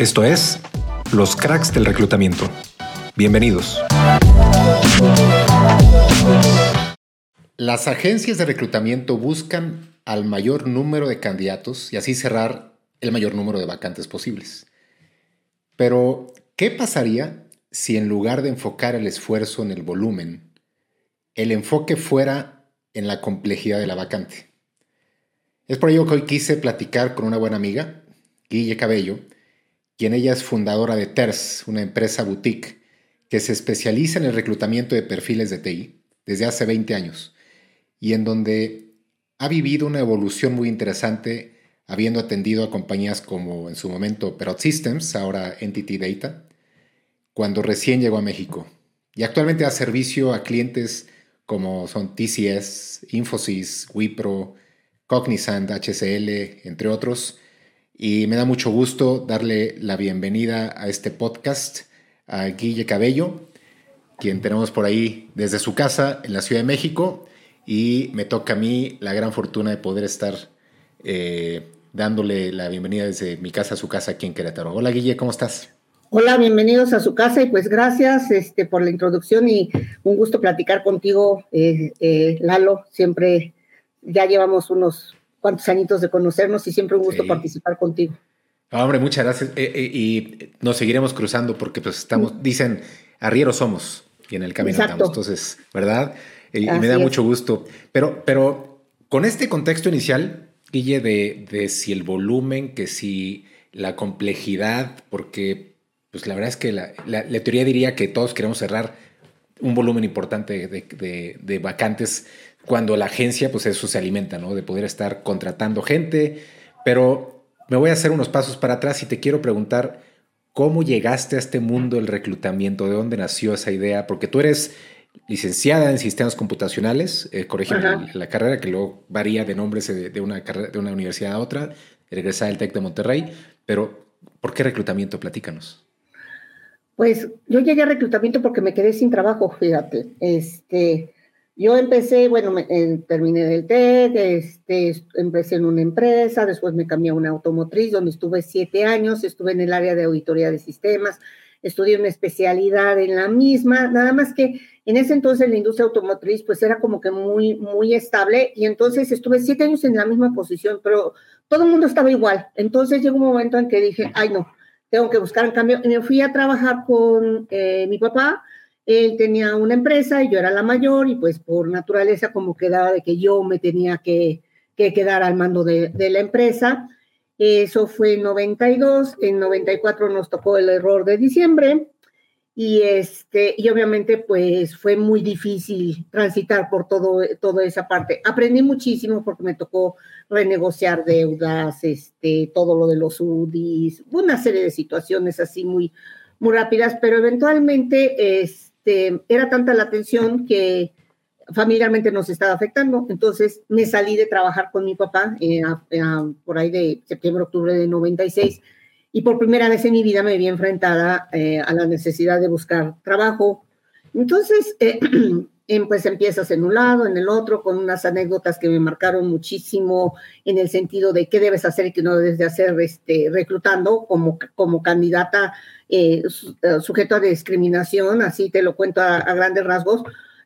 Esto es Los Cracks del Reclutamiento. Bienvenidos. Las agencias de reclutamiento buscan al mayor número de candidatos y así cerrar el mayor número de vacantes posibles. Pero, ¿qué pasaría si en lugar de enfocar el esfuerzo en el volumen, el enfoque fuera en la complejidad de la vacante? Es por ello que hoy quise platicar con una buena amiga, Guille Cabello, quien ella es fundadora de TERS, una empresa boutique que se especializa en el reclutamiento de perfiles de TI desde hace 20 años y en donde ha vivido una evolución muy interesante habiendo atendido a compañías como en su momento Perot Systems, ahora Entity Data, cuando recién llegó a México. Y actualmente da servicio a clientes como son TCS, Infosys, Wipro, Cognizant, HCL, entre otros. Y me da mucho gusto darle la bienvenida a este podcast a Guille Cabello, quien tenemos por ahí desde su casa en la Ciudad de México. Y me toca a mí la gran fortuna de poder estar eh, dándole la bienvenida desde mi casa a su casa aquí en Querétaro. Hola Guille, ¿cómo estás? Hola, bienvenidos a su casa y pues gracias este, por la introducción y un gusto platicar contigo, eh, eh, Lalo. Siempre ya llevamos unos cuantos añitos de conocernos y siempre un gusto participar contigo. Ah, hombre, muchas gracias. Eh, eh, y nos seguiremos cruzando porque pues estamos, mm. dicen, arrieros somos y en el camino estamos. Entonces, ¿verdad? Y, me da mucho gusto. Pero, pero con este contexto inicial, Guille, de, de si el volumen, que si la complejidad, porque pues la verdad es que la, la, teoría diría que todos queremos cerrar un volumen importante de, de, de vacantes cuando la agencia, pues eso se alimenta, ¿no? De poder estar contratando gente. Pero me voy a hacer unos pasos para atrás y te quiero preguntar, ¿cómo llegaste a este mundo del reclutamiento? ¿De dónde nació esa idea? Porque tú eres licenciada en sistemas computacionales, eh, la, carrera que luego varía de nombres de, una, de una universidad a otra, regresada del TEC de Monterrey, pero ¿por qué reclutamiento? Platícanos. Pues yo llegué a reclutamiento porque me quedé sin trabajo, fíjate. Este, yo empecé, bueno, terminé del TEC, este, empecé en una empresa, después me cambié a una automotriz donde estuve siete años, estuve en el área de auditoría de sistemas, estudié una especialidad en la misma, nada más que en ese entonces la industria automotriz pues era como que muy, muy estable y entonces estuve siete años en la misma posición, pero todo el mundo estaba igual. Entonces llegó un momento en que dije, ay no, tengo que buscar un cambio y me fui a trabajar con eh, mi papá él tenía una empresa y yo era la mayor y pues por naturaleza como quedaba de que yo me tenía que, quedar al mando de, la empresa. Eso fue en 92, en 94 nos tocó el error de diciembre y, este, y obviamente pues fue muy difícil transitar por todo, toda esa parte. Aprendí muchísimo porque me tocó renegociar deudas, este, todo lo de los UDIs, una serie de situaciones así muy, muy rápidas, pero eventualmente... Es, este, era tanta la tensión que familiarmente nos estaba afectando. Entonces me salí de trabajar con mi papá eh, por ahí de septiembre, octubre de 96 y por primera vez en mi vida me vi enfrentada eh, a la necesidad de buscar trabajo. Entonces, eh, pues empiezas en un lado, en el otro, con unas anécdotas que me marcaron muchísimo en el sentido de qué debes hacer y qué no debes de hacer este, reclutando como, como candidata eh, eh, sujeto a discriminación, así te lo cuento a, grandes rasgos.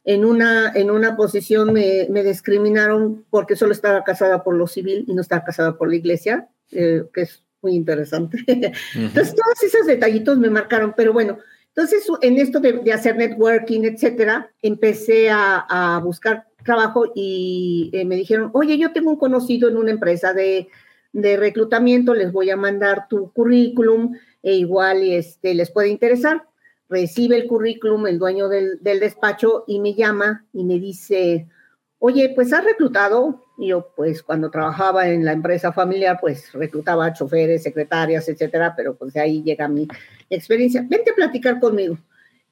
En una, en una posición me, me, discriminaron porque solo estaba casada por lo civil y no estaba casada por la iglesia, eh, que es muy interesante. Entonces, todos esos detallitos me marcaron, pero bueno, entonces en esto de, hacer networking, etcétera, empecé a, buscar trabajo y me dijeron, oye, yo tengo un conocido en una empresa de, de reclutamiento, les voy a mandar tu currículum e igual este, les puede interesar. Recibe el currículum el dueño del, despacho y me llama y me dice, oye, pues has reclutado. Y yo, pues cuando trabajaba en la empresa familiar, pues reclutaba choferes, secretarias, etcétera, pero pues de ahí llega mi experiencia. Vente a platicar conmigo.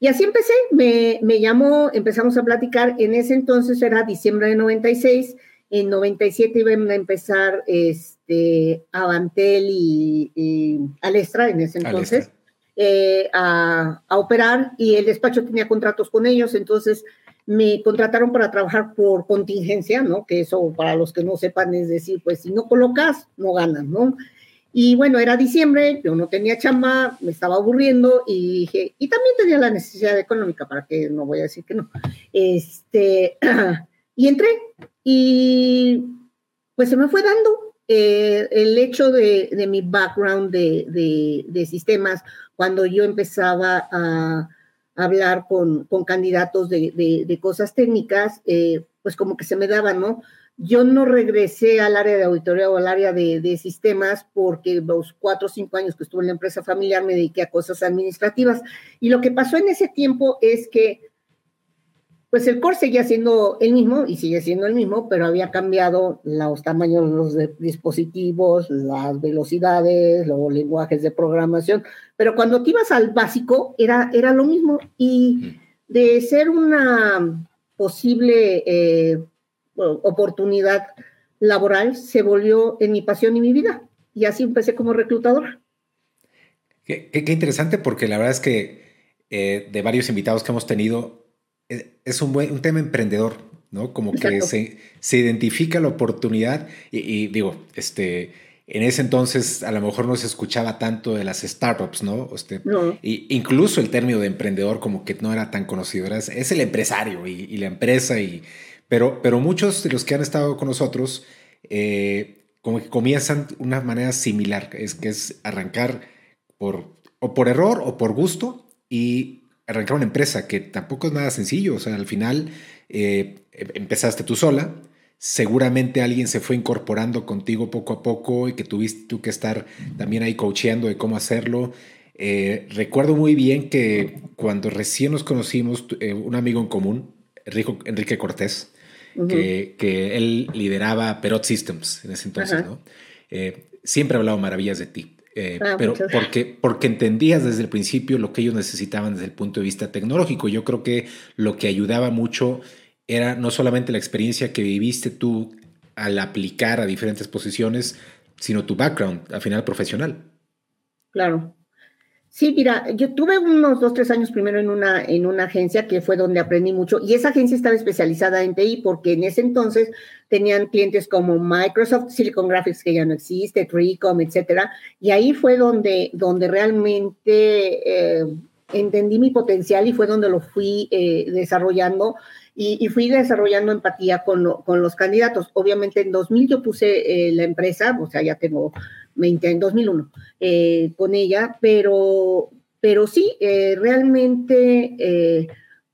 Y así empecé, me, me llamó, empezamos a platicar. En ese entonces era diciembre de 96 en 97 iban a empezar este, Avantel y, y Alestra en ese entonces eh, a, operar y el despacho tenía contratos con ellos, entonces me contrataron para trabajar por contingencia, ¿no? Que eso para los que no sepan es decir, pues si no colocas, no ganas, ¿no? Y bueno, era diciembre, yo no tenía chamba, me estaba aburriendo y dije, y también tenía la necesidad económica, para que no voy a decir que no. Este, y entré y pues se me fue dando eh, el hecho de, de mi background de, de, de, sistemas, cuando yo empezaba a hablar con, con candidatos de, cosas técnicas, eh, pues como que se me daba, ¿no? Yo no regresé al área de auditoría o al área de, sistemas porque los cuatro o cinco años que estuve en la empresa familiar me dediqué a cosas administrativas. Y lo que pasó en ese tiempo es que, pues el core seguía siendo el mismo y sigue siendo el mismo, pero había cambiado los tamaños de los dispositivos, las velocidades, los lenguajes de programación. Pero cuando te ibas al básico, era, era lo mismo. Y de ser una posible eh, oportunidad laboral se volvió en mi pasión y mi vida. Y así empecé como reclutador. Qué, interesante porque la verdad es que eh, de varios invitados que hemos tenido, es, un, buen, un tema emprendedor, ¿no? Como que se, se, identifica la oportunidad y, y, digo, este, en ese entonces a lo mejor no se escuchaba tanto de las startups, ¿no? Este, Y incluso el término de emprendedor como que no era tan conocido, es, el empresario y, y, la empresa y, pero, pero muchos de los que han estado con nosotros, eh, como que comienzan de una manera similar, es que es arrancar por, o por error o por gusto y arrancar una empresa, que tampoco es nada sencillo. O sea, al final eh, empezaste tú sola, seguramente alguien se fue incorporando contigo poco a poco y que tuviste tú que estar también ahí coacheando de cómo hacerlo. Eh, recuerdo muy bien que cuando recién nos conocimos, un amigo en común, Enrique Cortés, que, él lideraba Perot Systems en ese entonces, ¿no? Eh, siempre ha hablado maravillas de ti. Eh, ah, pero porque, porque entendías desde el principio lo que ellos necesitaban desde el punto de vista tecnológico. Yo creo que lo que ayudaba mucho era no solamente la experiencia que viviste tú al aplicar a diferentes posiciones, sino tu background, al final profesional. Claro. Sí, mira, yo tuve unos dos, tres años primero en una, en una agencia que fue donde aprendí mucho y esa agencia estaba especializada en TI porque en ese entonces tenían clientes como Microsoft, Silicon Graphics, que ya no existe, Tricom, etcétera, y ahí fue donde, donde realmente eh, entendí mi potencial y fue donde lo fui eh, desarrollando y, fui desarrollando empatía con, con, los candidatos. Obviamente en 2000 yo puse eh, la empresa, o sea, ya tengo 20, en 2001 eh, con ella, pero, pero sí, eh, realmente eh,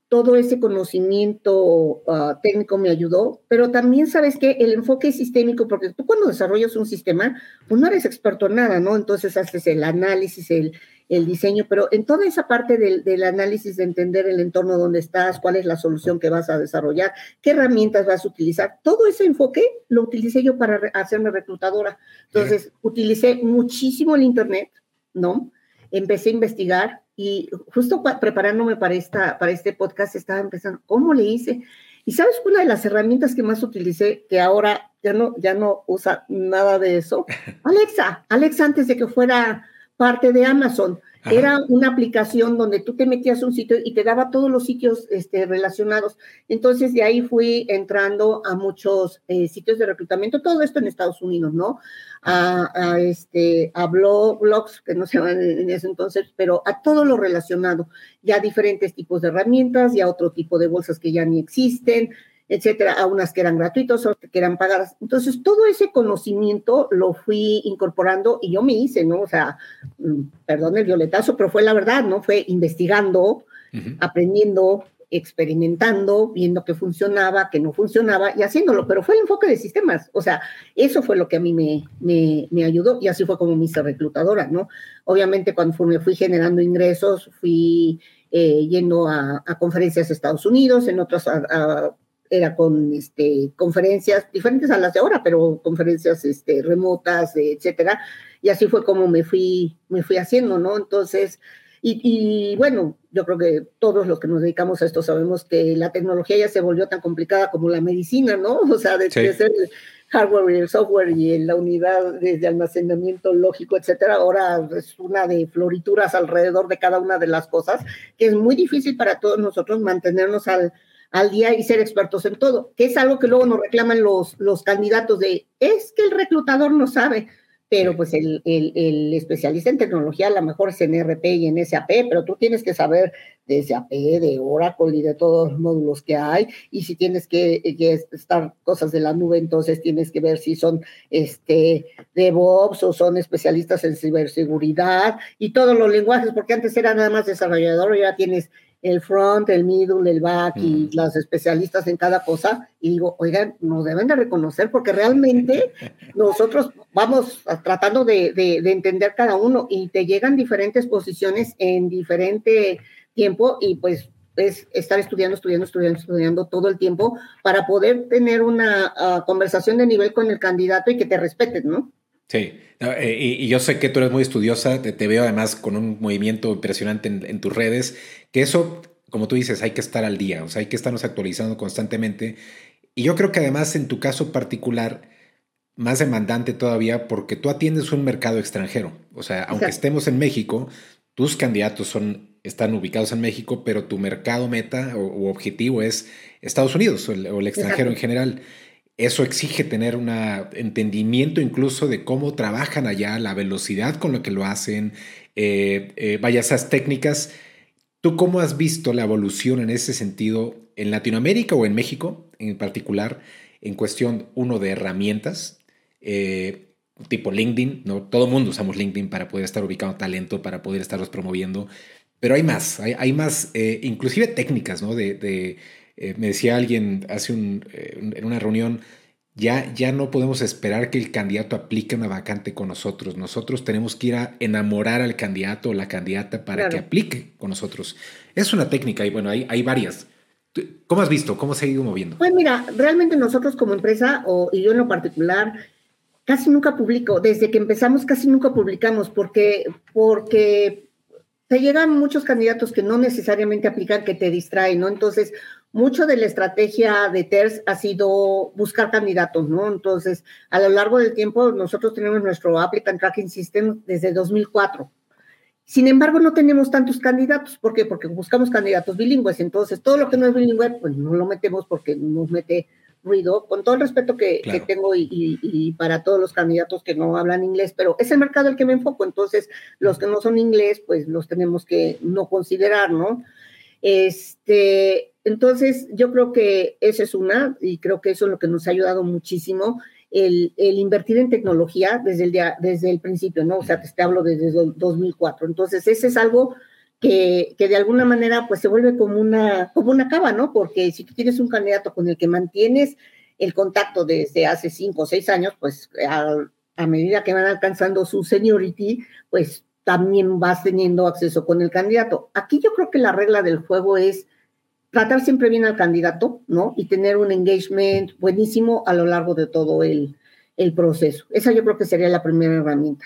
todo ese conocimiento ah, técnico me ayudó, pero también sabes que el enfoque sistémico, porque tú cuando desarrollas un sistema, pues no eres experto en nada, ¿no? Entonces haces el análisis, el, el diseño, pero en toda esa parte del, del, análisis de entender el entorno donde estás, cuál es la solución que vas a desarrollar, qué herramientas vas a utilizar, todo ese enfoque lo utilicé yo para hacerme reclutadora. Entonces, utilicé muchísimo el Internet, ¿no? Empecé a investigar y justo preparándome para, esta, para este podcast estaba empezando, ¿cómo le hice? Y sabes una de las herramientas que más utilicé, que ahora ya no, ya no usa nada de eso, Alexa, Alexa antes de que fuera parte de Amazon. Era una aplicación donde tú te metías un sitio y te daba todos los sitios este, relacionados. Entonces de ahí fui entrando a muchos eh, sitios de reclutamiento, todo esto en Estados Unidos, ¿no? A, este, a blogs, que no se llaman en ese entonces, pero a todo lo relacionado, ya diferentes tipos de herramientas, ya otro tipo de bolsas que ya ni existen, etcétera, a unas que eran gratuitos, otras que eran pagadas. Entonces, todo ese conocimiento lo fui incorporando y yo me hice, ¿no? O sea, mm, perdón el violetazo, pero fue la verdad, ¿no? Fue investigando, aprendiendo, experimentando, viendo que funcionaba, que no funcionaba y haciéndolo, pero fue el enfoque de sistemas. O sea, eso fue lo que a mí me, me, me ayudó y así fue como me hice reclutadora, ¿no? Obviamente, cuando me fui generando ingresos, fui eh, yendo a, conferencias a Estados Unidos, en otras a era con este, conferencias diferentes a las de ahora, pero conferencias este, remotas, etcétera. Y así fue como me fui, me fui haciendo, ¿no? Entonces, y, bueno, yo creo que todos los que nos dedicamos a esto sabemos que la tecnología ya se volvió tan complicada como la medicina, ¿no? O sea, de, ser el hardware y el software y la unidad de, almacenamiento lógico, etcétera, ahora es una de florituras alrededor de cada una de las cosas, que es muy difícil para todos nosotros mantenernos al, al día y ser expertos en todo, que es algo que luego nos reclaman los, los candidatos de, es que el reclutador no sabe. pero pues el, el, especialista en tecnología a lo mejor es en RP y en SAP, pero tú tienes que saber de SAP, de Oracle y de todos los módulos que hay, y si tienes que, estar cosas de la nube, entonces tienes que ver si son este, DevOps o son especialistas en ciberseguridad y todos los lenguajes, porque antes era nada más desarrollador, ya tienes el front, el middle, el back y las especialistas en cada cosa. Y digo, oigan, nos deben de reconocer porque realmente nosotros vamos tratando de, entender cada uno y te llegan diferentes posiciones en diferente tiempo y pues es estar estudiando, estudiando, estudiando, estudiando todo el tiempo para poder tener una ah, conversación de nivel con el candidato y que te respeten, ¿no? Sí, eh, y, yo sé que tú eres muy estudiosa, te, veo además con un movimiento impresionante en, tus redes, que eso, como tú dices, hay que estar al día, o sea, hay que estarnos actualizando constantemente. Y yo creo que además en tu caso particular, más demandante todavía porque tú atiendes un mercado extranjero. O sea, aunque estemos en México, tus candidatos son, están ubicados en México, pero tu mercado meta o, objetivo es Estados Unidos o el, extranjero en general. Eso exige tener un entendimiento incluso de cómo trabajan allá, la velocidad con la que lo hacen, eh, eh, vaya esas técnicas. ¿Tú cómo has visto la evolución en ese sentido en Latinoamérica o en México en particular en cuestión, uno, de herramientas, eh, tipo LinkedIn, ¿no? Todo el mundo usamos LinkedIn para poder estar ubicando talento, para poder estarlos promoviendo, pero hay más, hay, más, inclusive técnicas, ¿no? de eh, me decía alguien hace un, eh, en una reunión, ya, ya no podemos esperar que el candidato aplique una vacante con nosotros. Nosotros tenemos que ir a enamorar al candidato o la candidata para que aplique con nosotros. Es una técnica y bueno, hay, hay varias. ¿Cómo has visto? ¿Cómo se ha ido moviendo? Pues mira, realmente nosotros como empresa, o, y yo en lo particular, casi nunca publico. Desde que empezamos casi nunca publicamos porque, porque te llegan muchos candidatos que no necesariamente aplican, que te distraen, ¿no? Entonces, mucho de la estrategia de TERS ha sido buscar candidatos, ¿no? Entonces, a lo largo del tiempo, nosotros tenemos nuestro Applicant Tracking System desde 2004. Sin embargo, no tenemos tantos candidatos. ¿Por qué? Porque buscamos candidatos bilingües. Entonces, todo lo que no es bilingüe, pues no lo metemos porque nos mete ruido, con todo el respeto que, tengo y, y, para todos los candidatos que no hablan inglés, pero es el mercado el que me enfoco. Entonces, los que no son inglés, pues los tenemos que no considerar, ¿no? Este, entonces, yo creo que esa es una, y creo que eso es lo que nos ha ayudado muchísimo, el, invertir en tecnología desde el, día, desde el principio, ¿no? O sea, te, hablo desde 2004. Entonces, ese es algo que, que, de alguna manera, pues se vuelve como una, como una cava, ¿no? Porque si tú tienes un candidato con el que mantienes el contacto desde hace cinco o seis años, pues a, a medida que van alcanzando su seniority, pues también vas teniendo acceso con el candidato. Aquí yo creo que la regla del juego es tratar siempre bien al candidato, ¿no? Y tener un engagement buenísimo a lo largo de todo el, proceso. Esa yo creo que sería la primera herramienta.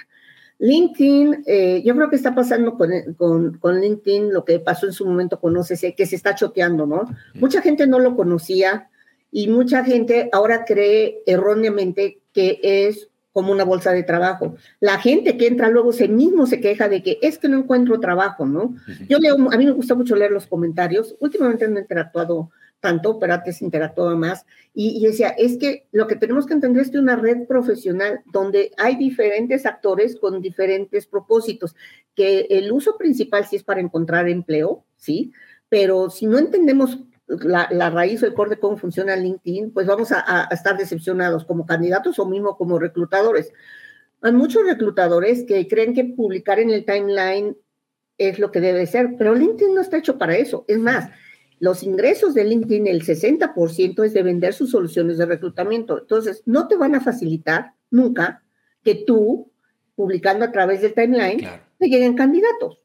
LinkedIn, eh, yo creo que está pasando con, con, LinkedIn lo que pasó en su momento con OCC, que se está choteando, ¿no? Mucha gente no lo conocía y mucha gente ahora cree erróneamente que es como una bolsa de trabajo. La gente que entra luego se mismo se queja de que es que no encuentro trabajo, ¿no? Yo leo, a mí me gusta mucho leer los comentarios. Últimamente no he interactuado tanto, pero antes interactuaba más. Y, decía, es que lo que tenemos que entender es que una red profesional donde hay diferentes actores con diferentes propósitos, que el uso principal sí es para encontrar empleo, ¿sí? Pero si no entendemos la, raíz o el core de cómo funciona LinkedIn, pues vamos a, estar decepcionados como candidatos o mismo como reclutadores. Hay muchos reclutadores que creen que publicar en el timeline es lo que debe ser, pero LinkedIn no está hecho para eso. Es más, los ingresos de LinkedIn, el 60% es de vender sus soluciones de reclutamiento. Entonces, no te van a facilitar nunca que tú, publicando a través del timeline, te lleguen candidatos.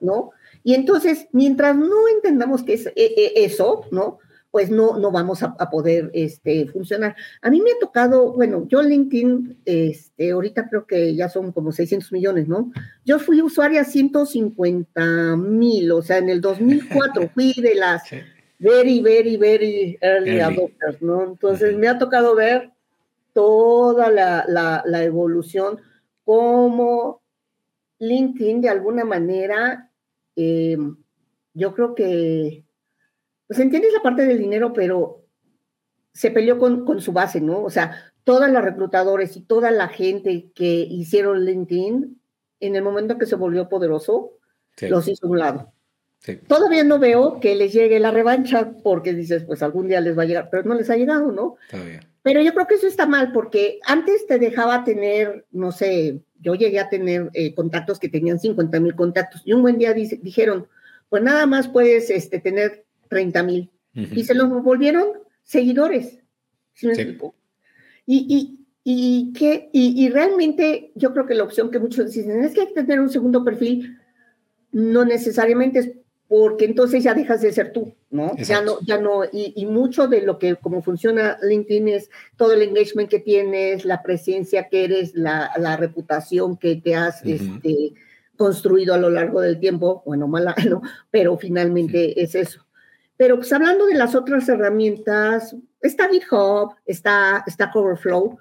¿No? Y entonces, mientras no entendamos que es e, e, eso, ¿no? Pues no, no vamos a, poder este, funcionar. A mí me ha tocado, bueno, yo LinkedIn, este, ahorita creo que ya son como 600 millones, ¿no? Yo fui usuaria 150 mil, o sea, en el 2004 fui de las very, very, very early, adopters, ¿no? Entonces me ha tocado ver toda la, la evolución, como LinkedIn de alguna manera eh, yo creo que, pues entiendes la parte del dinero, pero se peleó con, con, su base, ¿no? O sea, todas las reclutadores y toda la gente que hicieron LinkedIn, en el momento que se volvió poderoso, los hizo a un lado. Todavía no veo que les llegue la revancha porque dices, pues algún día les va a llegar, pero no les ha llegado, ¿no? Todavía. Pero yo creo que eso está mal porque antes te dejaba tener, no sé, yo llegué a tener eh, contactos que tenían 50 mil contactos y un buen día dijeron, pues nada más puedes este, tener 30 mil. Y se los volvieron seguidores. ¿sí Y, y, que, y, realmente yo creo que la opción que muchos dicen es que hay que tener un segundo perfil, no necesariamente es porque entonces ya dejas de ser tú, ¿no? Ya no, ya no, y, mucho de lo que, como funciona LinkedIn es todo el engagement que tienes, la presencia que eres, la, la reputación que te has este, construido a lo largo del tiempo, bueno, mala, ¿no? Pero finalmente es eso. Pero pues hablando de las otras herramientas, está GitHub, está, está Coverflow,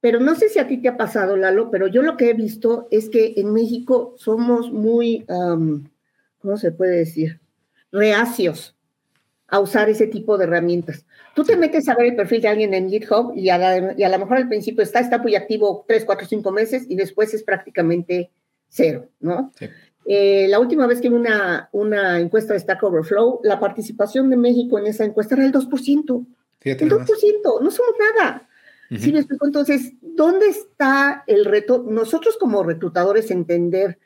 pero no sé si a ti te ha pasado, Lalo, pero yo lo que he visto es que en México somos muy... ¿cómo se puede decir? Reacios a usar ese tipo de herramientas. Tú te metes a ver el perfil de alguien en GitHub y a, lo mejor al principio está, está muy activo tres, cuatro, cinco meses y después es prácticamente cero, ¿no? Eh, la última vez que vi una, una encuesta de Stack Overflow, la participación de México en esa encuesta era el 2%. el 2%, no somos nada. ¿Sí me explico? Entonces, ¿dónde está el reto? Nosotros como reclutadores entender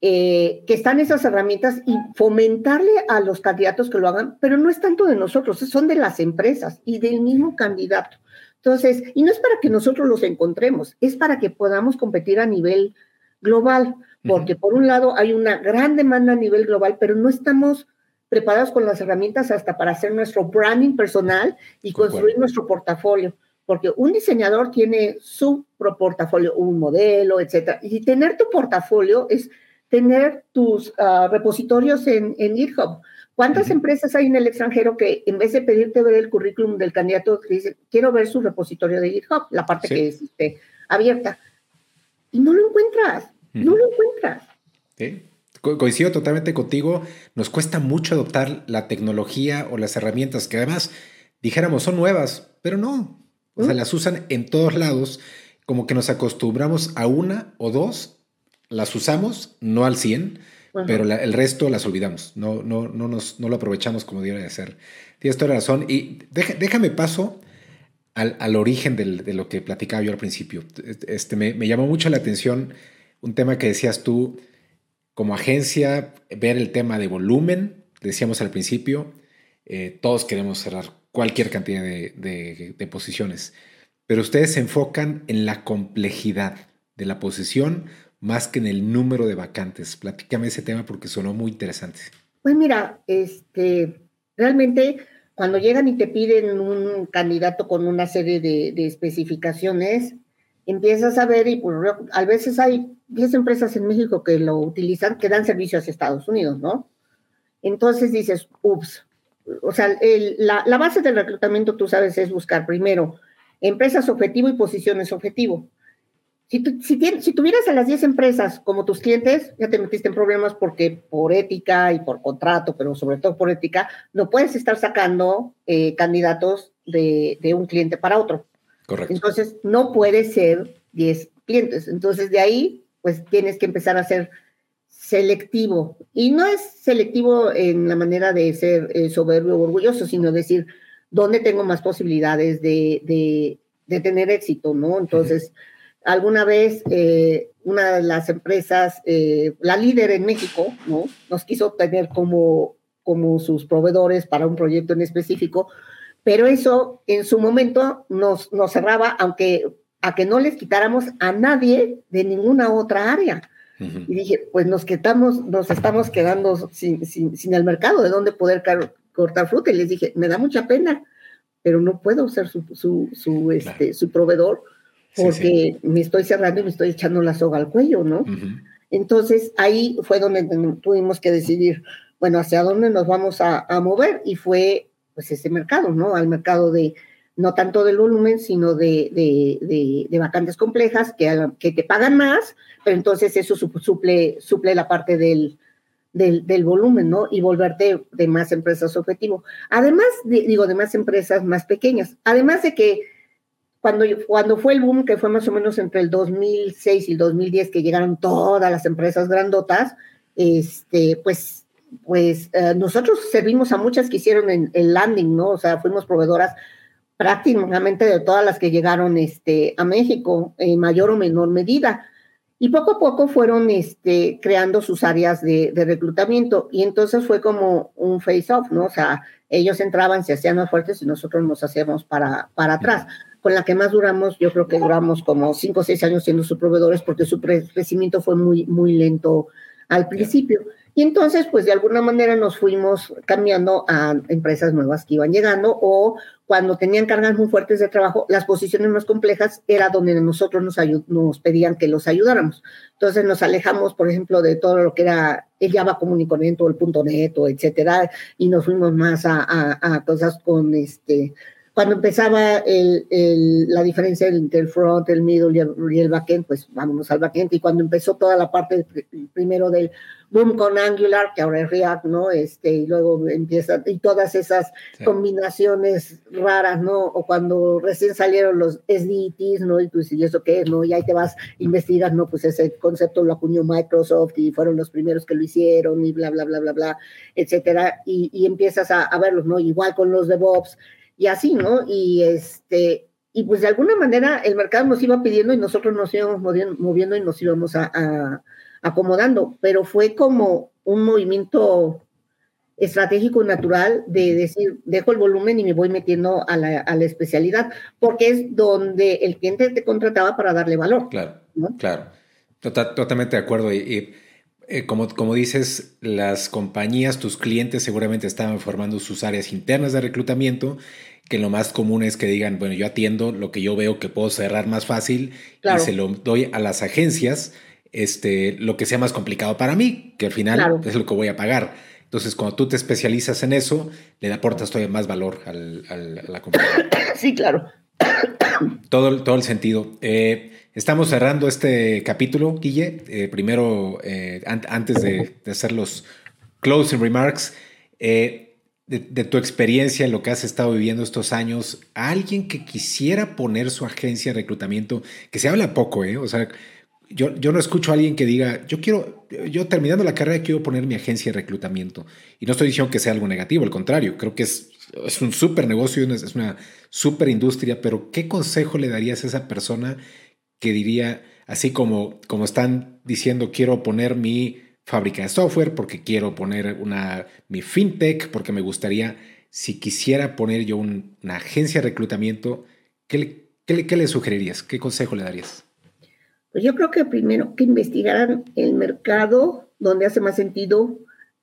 eh, que están esas herramientas y fomentarle a los candidatos que lo hagan, pero no es tanto de nosotros, son de las empresas y del mismo candidato. Entonces, y no es para que nosotros los encontremos, es para que podamos competir a nivel global, porque por un lado hay una gran demanda a nivel global, pero no estamos preparados con las herramientas hasta para hacer nuestro branding personal y construir nuestro portafolio, porque un diseñador tiene su portafolio, un modelo, etcétera, y tener tu portafolio es tener tus ah, repositorios en, GitHub. ¿Cuántas empresas hay en el extranjero que en vez de pedirte ver el currículum del candidato, te dicen, quiero ver su repositorio de GitHub, la parte que es este, abierta? Y no lo encuentras, no lo encuentras. Sí. coincido totalmente contigo. Nos cuesta mucho adoptar la tecnología o las herramientas que además dijéramos son nuevas, pero no. O sea, las usan en todos lados. Como que nos acostumbramos a una o dos las usamos, no al 100, pero el resto las olvidamos, no, no, no, nos, no lo aprovechamos como debería de ser. Tienes toda la razón. Y déjame paso al, al origen del, de lo que platicaba yo al principio. Este, me, me, llamó mucho la atención un tema que decías tú, como agencia, ver el tema de volumen, decíamos al principio, eh, todos queremos cerrar cualquier cantidad de, de, de posiciones, pero ustedes se enfocan en la complejidad de la posición más que en el número de vacantes. Platícame ese tema porque sonó muy interesante. Pues mira, este, realmente cuando llegan y te piden un candidato con una serie de, especificaciones, empiezas a ver y pues, a veces hay 10 empresas en México que lo utilizan, que dan servicio hacia Estados Unidos, ¿no? Entonces dices, ups, o sea, la, la, base del reclutamiento, tú sabes, es buscar primero empresas objetivo y posiciones objetivo. Si, si, tuvieras a las 10 empresas como tus clientes, ya te metiste en problemas porque por ética y por contrato, pero sobre todo por ética, no puedes estar sacando eh, candidatos de, un cliente para otro. Correcto. Entonces, no puede ser 10 clientes. Entonces, de ahí, pues tienes que empezar a ser selectivo. Y no es selectivo en la manera de ser eh, soberbio o orgulloso, sino decir, ¿dónde tengo más posibilidades de, tener éxito? ¿no? Entonces alguna vez eh, una de las empresas, eh, la líder en México, ¿no? Nos quiso tener como, como sus proveedores para un proyecto en específico, pero eso en su momento nos, nos cerraba, aunque a que no les quitáramos a nadie de ninguna otra área. Y dije, pues nos quedamos, nos estamos quedando sin, sin, el mercado de dónde poder cortar fruta. Y les dije, me da mucha pena, pero no puedo ser su, su, su, este, su proveedor porque me estoy cerrando y me estoy echando la soga al cuello, ¿no? Entonces ahí fue donde tuvimos que decidir, bueno, hacia dónde nos vamos a, mover y fue pues ese mercado, ¿no? Al mercado de, no tanto del volumen, sino de, de, vacantes complejas que, que, te pagan más, pero entonces eso suple, suple la parte del, del, del, volumen, ¿no? Y volverte de más empresas objetivo. Además, digo, de más empresas más pequeñas. Además de que cuando, cuando fue el boom, que fue más o menos entre el 2006 y el 2010, que llegaron todas las empresas grandotas, este, pues, pues eh, nosotros servimos a muchas que hicieron el, landing, ¿no? O sea, fuimos proveedoras prácticamente de todas las que llegaron este, a México, en mayor o menor medida. Y poco a poco fueron este, creando sus áreas de, de reclutamiento. Y entonces fue como un face-off, ¿no? O sea, ellos entraban, se hacían más fuertes y nosotros nos hacíamos para, para atrás. Con la que más duramos, yo creo que duramos como cinco o seis años siendo sus proveedores porque su crecimiento fue muy, muy lento al principio. Y entonces, pues de alguna manera nos fuimos cambiando a empresas nuevas que iban llegando o cuando tenían cargas muy fuertes de trabajo, las posiciones más complejas era donde nosotros nos, nos pedían que los ayudáramos. Entonces nos alejamos, por ejemplo, de todo lo que era el Java Community Connect o el punto .NET, etcétera, y nos fuimos más a, a cosas con este cuando empezaba el, el, la diferencia entre el front, el middle y el, y el, backend, pues vámonos al backend. Y cuando empezó toda la parte primero del boom con Angular, que ahora es React, ¿no? Este, y luego empieza, y todas esas combinaciones raras, ¿no? O cuando recién salieron los SDTs, ¿no? Y pues, ¿y eso qué es, no? Y ahí te vas, investigas, ¿no? Pues ese concepto lo acuñó Microsoft y fueron los primeros que lo hicieron y bla, bla, bla, bla, bla, etcétera. Y, y empiezas a, a verlos, ¿no? Igual con los DevOps y así, ¿no? Y este, y pues de alguna manera el mercado nos iba pidiendo y nosotros nos íbamos moviendo y nos íbamos a, acomodando, pero fue como un movimiento estratégico natural de decir, dejo el volumen y me voy metiendo a la, a la especialidad, porque es donde el cliente te contrataba para darle valor. Claro, claro. Tota-, totalmente de acuerdo. Y, eh, como, como dices, las compañías, tus clientes seguramente estaban formando sus áreas internas de reclutamiento que lo más común es que digan, bueno, yo atiendo lo que yo veo que puedo cerrar más fácil y se lo doy a las agencias, este, lo que sea más complicado para mí, que al final es lo que voy a pagar. Entonces, cuando tú te especializas en eso, le aportas todavía más valor al, a la compañía. Sí, claro. Todo, todo el sentido. Eh, estamos cerrando este capítulo, Guille. Eh, primero, eh, antes de, hacer los closing remarks, de, tu experiencia, en lo que has estado viviendo estos años, alguien que quisiera poner su agencia de reclutamiento, que se habla poco, ¿eh? O sea, yo, yo no escucho a alguien que diga, yo quiero, yo terminando la carrera quiero poner mi agencia de reclutamiento. Y no estoy diciendo que sea algo negativo, al contrario, creo que es, es un súper negocio, es una súper industria, pero ¿qué consejo le darías a esa persona que diría, así como, como están diciendo, quiero poner mi fábrica de software, porque quiero poner una, mi fintech, porque me gustaría, si quisiera poner yo una agencia de reclutamiento, ¿qué le, qué, le, sugerirías? ¿Qué consejo le darías? Pues yo creo que primero que investigaran el mercado donde hace más sentido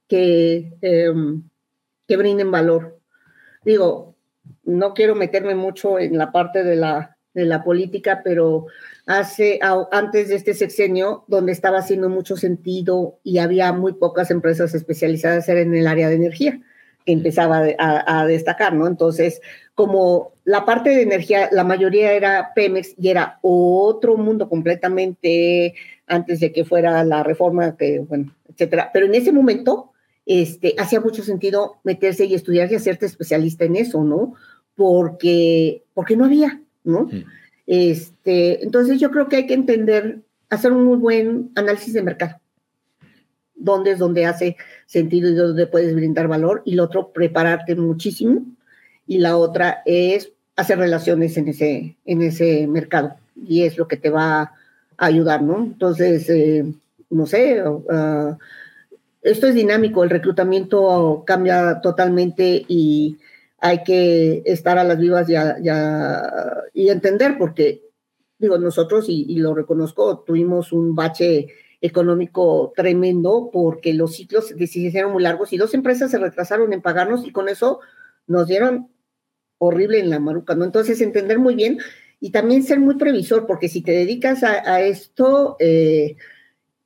que, em, que brinden valor. Digo, no quiero meterme mucho en la parte de la, de la política, pero hace, antes de este sexenio, donde estaba haciendo mucho sentido y había muy pocas empresas especializadas en el área de energía, que empezaba a, destacar, ¿no? Entonces, como la parte de energía, la mayoría era Pemex y era otro mundo completamente antes de que fuera la reforma, que, bueno, etcétera. Pero en ese momento, este, hacía mucho sentido meterse y estudiar y hacerte especialista en eso, ¿no? Porque, porque no había, ¿no? Este, entonces yo creo que hay que entender, hacer un muy buen análisis de mercado. Dónde es donde hace sentido y dónde puedes brindar valor. Y lo otro, prepararte muchísimo. Y la otra es hacer relaciones en ese, en ese mercado. Y es lo que te va a ayudar, ¿no? Entonces, eh, no sé, uh, esto es dinámico, el reclutamiento cambia totalmente y hay que estar a las vivas y, entender, porque, digo, nosotros, y, lo reconozco, tuvimos un bache económico tremendo porque los ciclos se hicieron muy largos y dos empresas se retrasaron en pagarnos y con eso nos dieron horrible en la maruca, ¿no? Entonces, entender muy bien y también ser muy previsor, porque si te dedicas a, esto, eh,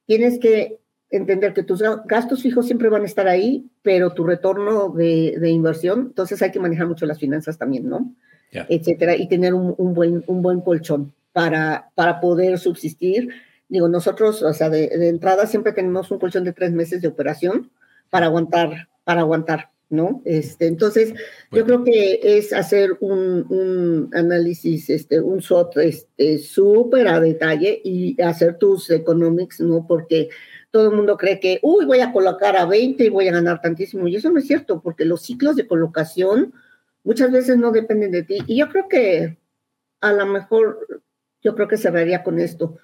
tienes que entender que tus gastos fijos siempre van a estar ahí, pero tu retorno de, inversión, entonces hay que manejar mucho las finanzas también, ¿no? Etcétera, y tener un, buen, un buen colchón para, para poder subsistir. Digo, nosotros, o sea, de, entrada siempre tenemos un colchón de tres meses de operación para aguantar, para aguantar. ¿no? Este, entonces, yo creo que es hacer un, análisis, este, un SWOT este, súper a detalle y hacer tus economics, ¿no? Porque todo el mundo cree que, uy, voy a colocar a 20 y voy a ganar tantísimo. Y eso no es cierto, porque los ciclos de colocación muchas veces no dependen de ti. Y yo creo que a lo mejor, yo creo que cerraría con esto.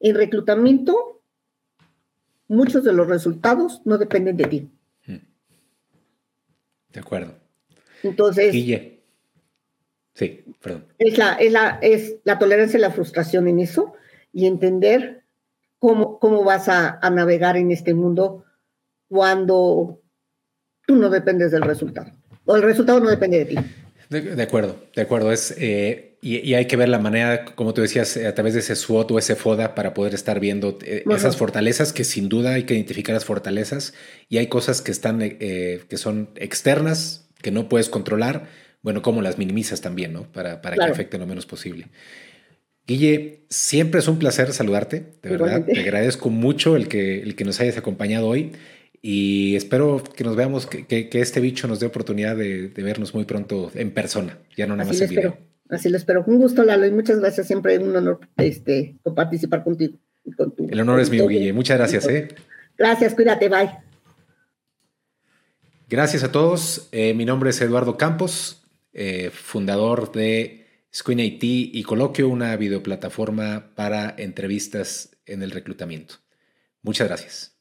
En reclutamiento, muchos de los resultados no dependen de ti. Hmm. De acuerdo. Entonces. Guille. Sí, perdón. Es la, es, la, es la tolerancia y la frustración en eso y entender cómo, cómo vas a, navegar en este mundo cuando tú no dependes del resultado. O el resultado no depende de ti. De, acuerdo, de acuerdo. Es, eh, y, hay que ver la manera, como tú decías, a través de ese SWOT o ese FODA para poder estar viendo eh, esas fortalezas, que sin duda hay que identificar las fortalezas y hay cosas que están, eh, que son externas, que no puedes controlar. Bueno, cómo las minimizas también, ¿no? Para, para que afecten lo menos posible. Guille, siempre es un placer saludarte, de verdad. Te agradezco mucho el que, el que nos hayas acompañado hoy y espero que nos veamos, que, este bicho nos dé oportunidad de, vernos muy pronto en persona, ya no nada más en video. Así lo espero. Un gusto, Lalo, y muchas gracias. Siempre es un honor este, participar contigo. el honor es mío, Guille. Muchas gracias. ¿eh? Gracias, cuídate, bye. Gracias a todos. Eh, mi nombre es Eduardo Campos, eh, fundador de Screen IT y Coloquio, una videoplataforma para entrevistas en el reclutamiento. Muchas gracias.